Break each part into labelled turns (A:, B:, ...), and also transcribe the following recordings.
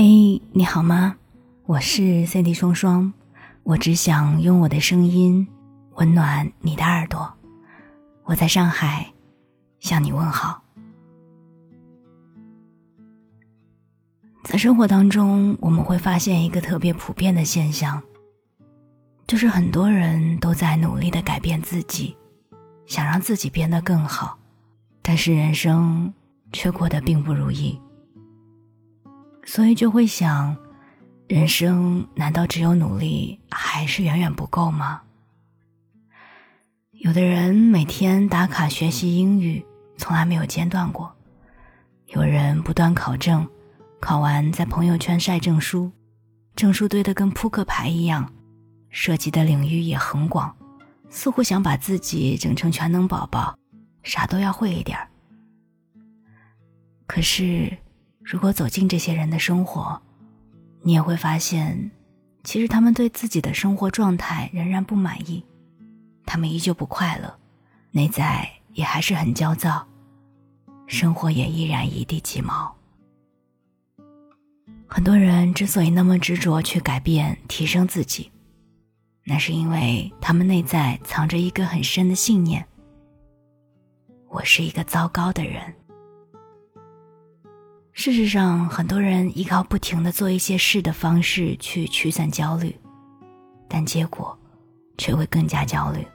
A: 嘿，你好吗？我是 Cindy 双双，我只想用我的声音温暖你的耳朵。我在上海向你问好。在生活当中，我们会发现一个特别普遍的现象，就是很多人都在努力的改变自己，想让自己变得更好，但是人生却过得并不如意。所以就会想，人生难道只有努力还是远远不够吗？有的人每天打卡学习英语，从来没有间断过；有人不断考证，考完在朋友圈晒证书，证书堆得跟扑克牌一样，涉及的领域也很广，似乎想把自己整成全能宝宝，啥都要会一点儿。可是。如果走进这些人的生活，你也会发现，其实他们对自己的生活状态仍然不满意，他们依旧不快乐，内在也还是很焦躁，生活也依然一地鸡毛。很多人之所以那么执着去改变、提升自己，那是因为他们内在藏着一个很深的信念：我是一个糟糕的人。事实上，很多人依靠不停的做一些事的方式去驱散焦虑，但结果却会更加焦虑。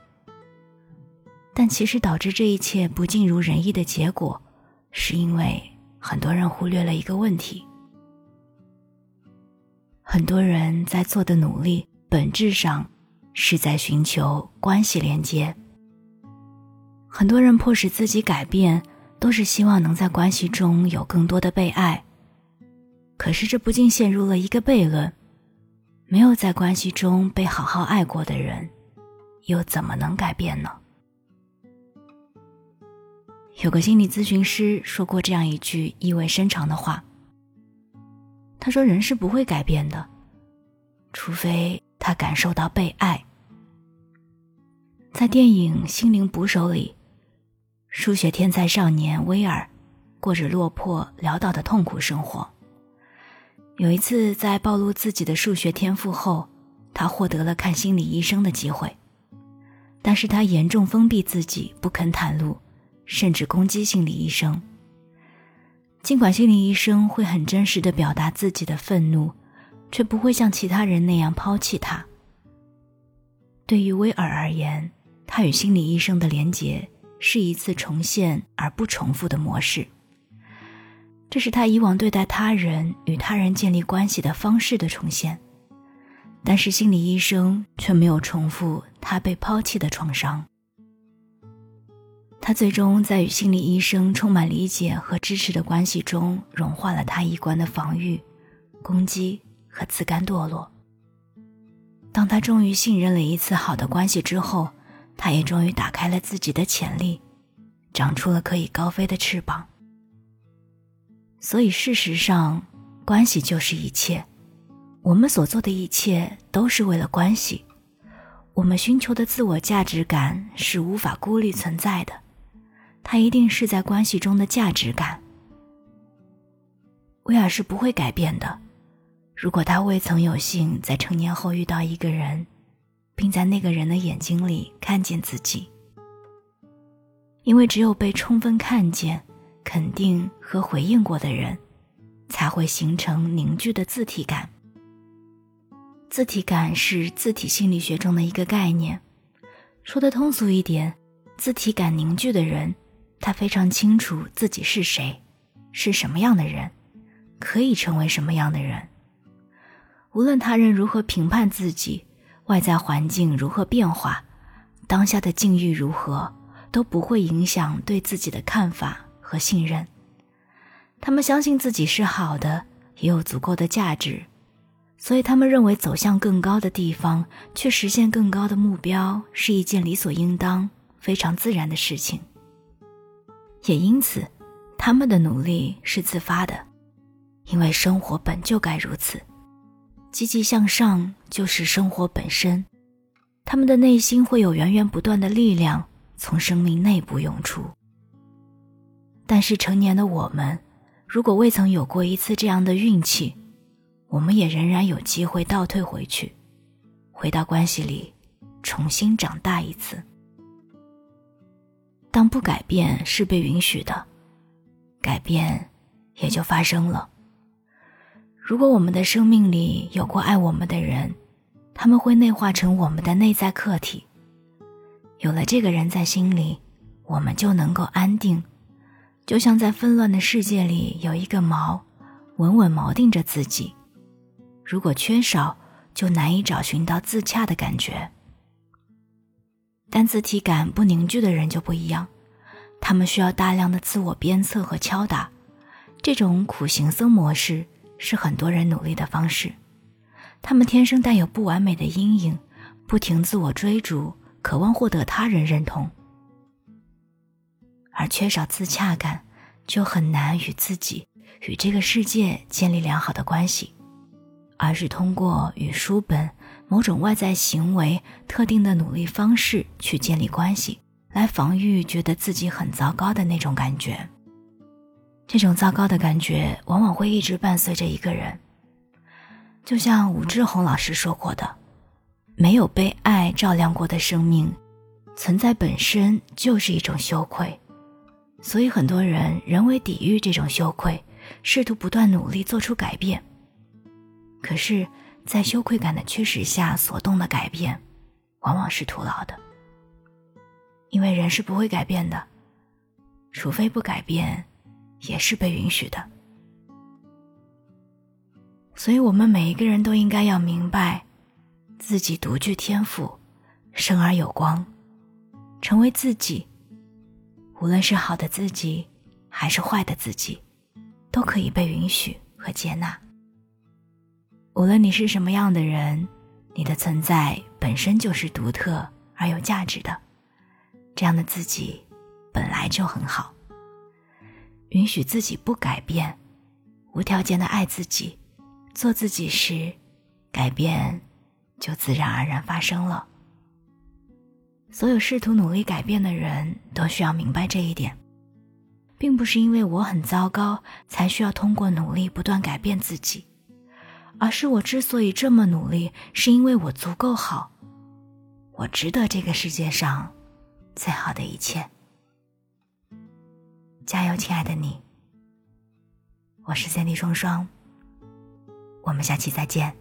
A: 但其实导致这一切不尽如人意的结果，是因为很多人忽略了一个问题：很多人在做的努力，本质上是在寻求关系连接。很多人迫使自己改变。都是希望能在关系中有更多的被爱，可是这不禁陷入了一个悖论：没有在关系中被好好爱过的人，又怎么能改变呢？有个心理咨询师说过这样一句意味深长的话。他说：“人是不会改变的，除非他感受到被爱。”在电影《心灵捕手》里。数学天才少年威尔，过着落魄潦倒的痛苦生活。有一次，在暴露自己的数学天赋后，他获得了看心理医生的机会，但是他严重封闭自己，不肯袒露，甚至攻击心理医生。尽管心理医生会很真实的表达自己的愤怒，却不会像其他人那样抛弃他。对于威尔而言，他与心理医生的连结。是一次重现而不重复的模式。这是他以往对待他人、与他人建立关系的方式的重现，但是心理医生却没有重复他被抛弃的创伤。他最终在与心理医生充满理解和支持的关系中，融化了他一贯的防御、攻击和自甘堕落。当他终于信任了一次好的关系之后。他也终于打开了自己的潜力，长出了可以高飞的翅膀。所以，事实上，关系就是一切。我们所做的一切都是为了关系。我们寻求的自我价值感是无法孤立存在的，它一定是在关系中的价值感。威尔是不会改变的。如果他未曾有幸在成年后遇到一个人。并在那个人的眼睛里看见自己，因为只有被充分看见、肯定和回应过的人，才会形成凝聚的自体感。自体感是自体心理学中的一个概念，说的通俗一点，自体感凝聚的人，他非常清楚自己是谁，是什么样的人，可以成为什么样的人，无论他人如何评判自己。外在环境如何变化，当下的境遇如何，都不会影响对自己的看法和信任。他们相信自己是好的，也有足够的价值，所以他们认为走向更高的地方，去实现更高的目标，是一件理所应当、非常自然的事情。也因此，他们的努力是自发的，因为生活本就该如此。积极向上就是生活本身，他们的内心会有源源不断的力量从生命内部涌出。但是成年的我们，如果未曾有过一次这样的运气，我们也仍然有机会倒退回去，回到关系里，重新长大一次。当不改变是被允许的，改变也就发生了。如果我们的生命里有过爱我们的人，他们会内化成我们的内在客体。有了这个人在心里，我们就能够安定，就像在纷乱的世界里有一个锚，稳稳锚定着自己。如果缺少，就难以找寻到自洽的感觉。但自体感不凝聚的人就不一样，他们需要大量的自我鞭策和敲打。这种苦行僧模式是很多人努力的方式。他们天生带有不完美的阴影，不停自我追逐，渴望获得他人认同，而缺少自洽感，就很难与自己、与这个世界建立良好的关系。而是通过与书本、某种外在行为、特定的努力方式去建立关系，来防御觉得自己很糟糕的那种感觉。这种糟糕的感觉往往会一直伴随着一个人。就像武志红老师说过的：“没有被爱照亮过的生命，存在本身就是一种羞愧。”所以很多人人为抵御这种羞愧，试图不断努力做出改变。可是，在羞愧感的驱使下所动的改变，往往是徒劳的。因为人是不会改变的，除非不改变，也是被允许的。所以，我们每一个人都应该要明白，自己独具天赋，生而有光，成为自己。无论是好的自己，还是坏的自己，都可以被允许和接纳。无论你是什么样的人，你的存在本身就是独特而有价值的。这样的自己本来就很好。允许自己不改变，无条件的爱自己，做自己时，改变就自然而然发生了。所有试图努力改变的人都需要明白这一点，并不是因为我很糟糕才需要通过努力不断改变自己。而是我之所以这么努力，是因为我足够好，我值得这个世界上最好的一切。加油，亲爱的你！我是三弟双双，我们下期再见。